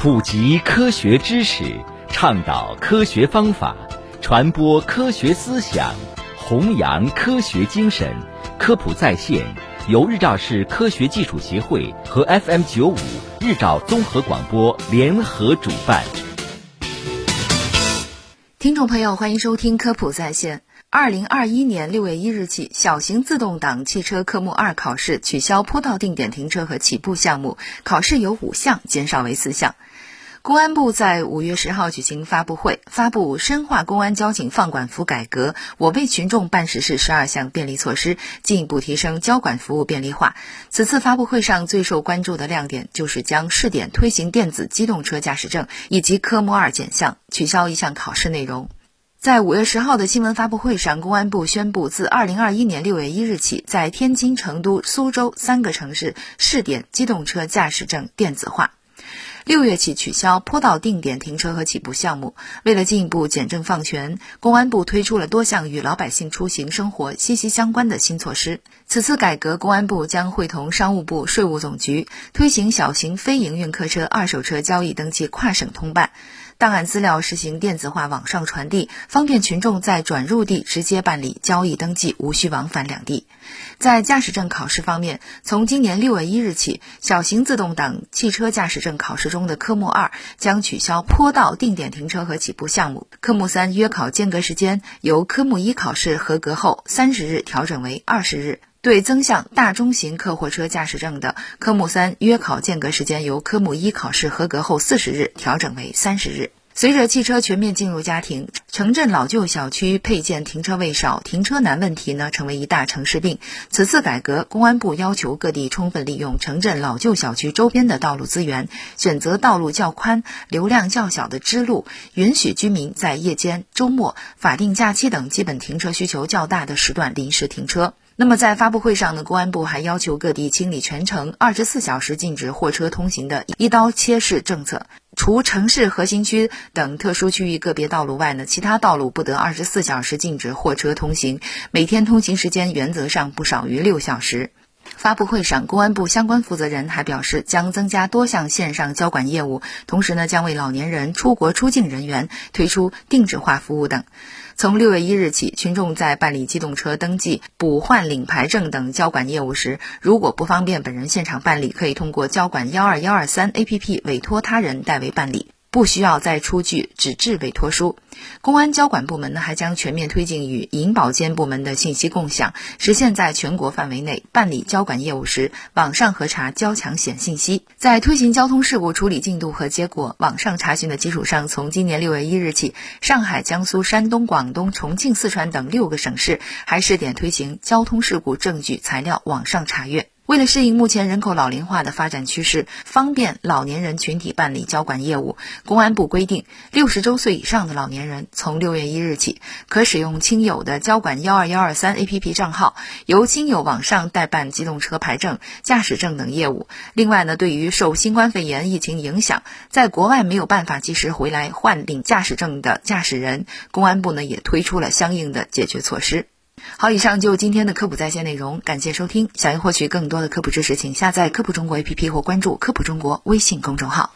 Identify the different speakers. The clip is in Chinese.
Speaker 1: 普及科学知识，倡导科学方法，传播科学思想，弘扬科学精神。科普在线由日照市科学技术协会和 FM 九五日照综合广播联合主办。
Speaker 2: 听众朋友，欢迎收听科普在线。二零二一年六月一日起，小型自动挡汽车科目二考试取消坡道定点停车和起步项目，考试由五项减少为四项。公安部在五月十号举行发布会，发布深化公安交警放管服改革，我为群众办实事十二项便利措施，进一步提升交管服务便利化。此次发布会上最受关注的亮点就是将试点推行电子机动车驾驶证，以及科目二减项，取消一项考试内容。在五月十号的新闻发布会上，公安部宣布，自二零二一年六月一日起，在天津、成都、苏州三个城市试点机动车驾驶证电子化。六月起取消坡道定点停车和起步项目。为了进一步简政放权，公安部推出了多项与老百姓出行生活息息相关的新措施。此次改革，公安部将会同商务部、税务总局推行小型非营运客车二手车交易登记跨省通办。档案资料实行电子化网上传递，方便群众在转入地直接办理交易登记，无需往返两地。在驾驶证考试方面，从今年六月一日起，小型自动挡汽车驾驶证考试中中的科目二将取消坡道定点停车和起步项目，科目三约考间隔时间由科目一考试合格后三十日调整为二十日。对增项大中型客货车驾驶证的科目三约考间隔时间由科目一考试合格后四十日调整为三十日。随着汽车全面进入家庭，城镇老旧小区配建停车位少、停车难问题呢，成为一大城市病。此次改革，公安部要求各地充分利用城镇老旧小区周边的道路资源，选择道路较宽、流量较小的支路，允许居民在夜间、周末、法定假期等基本停车需求较大的时段临时停车。那么在发布会上呢，公安部还要求各地清理全城二十四小时禁止货车通行的一刀切式政策，除城市核心区等特殊区域个别道路外呢，其他道路不得二十四小时禁止货车通行，每天通行时间原则上不少于六小时。发布会上，公安部相关负责人还表示，将增加多项线上交管业务，同时呢，将为老年人、出国出境人员推出定制化服务等。从六月一日起，群众在办理机动车登记、补换领牌证等交管业务时，如果不方便本人现场办理，可以通过交管幺二幺二三 APP 委托他人代为办理。不需要再出具纸质委托书。公安交管部门呢，还将全面推进与银保监部门的信息共享，实现在全国范围内办理交管业务时，网上核查交强险信息。在推行交通事故处理进度和结果网上查询的基础上，从今年六月一日起，上海、江苏、山东、广东、重庆、四川等六个省市还试点推行交通事故证据材料网上查阅。为了适应目前人口老龄化的发展趋势，方便老年人群体办理交管业务，公安部规定，六十周岁以上的老年人从六月一日起，可使用亲友的交管幺二幺二三 APP 账号，由亲友网上代办机动车牌证、驾驶证等业务。另外呢，对于受新冠肺炎疫情影响，在国外没有办法及时回来换领驾驶证的驾驶人，公安部呢也推出了相应的解决措施。好，以上就今天的科普在线内容，感谢收听。想要获取更多的科普知识，请下载科普中国 APP 或关注科普中国微信公众号。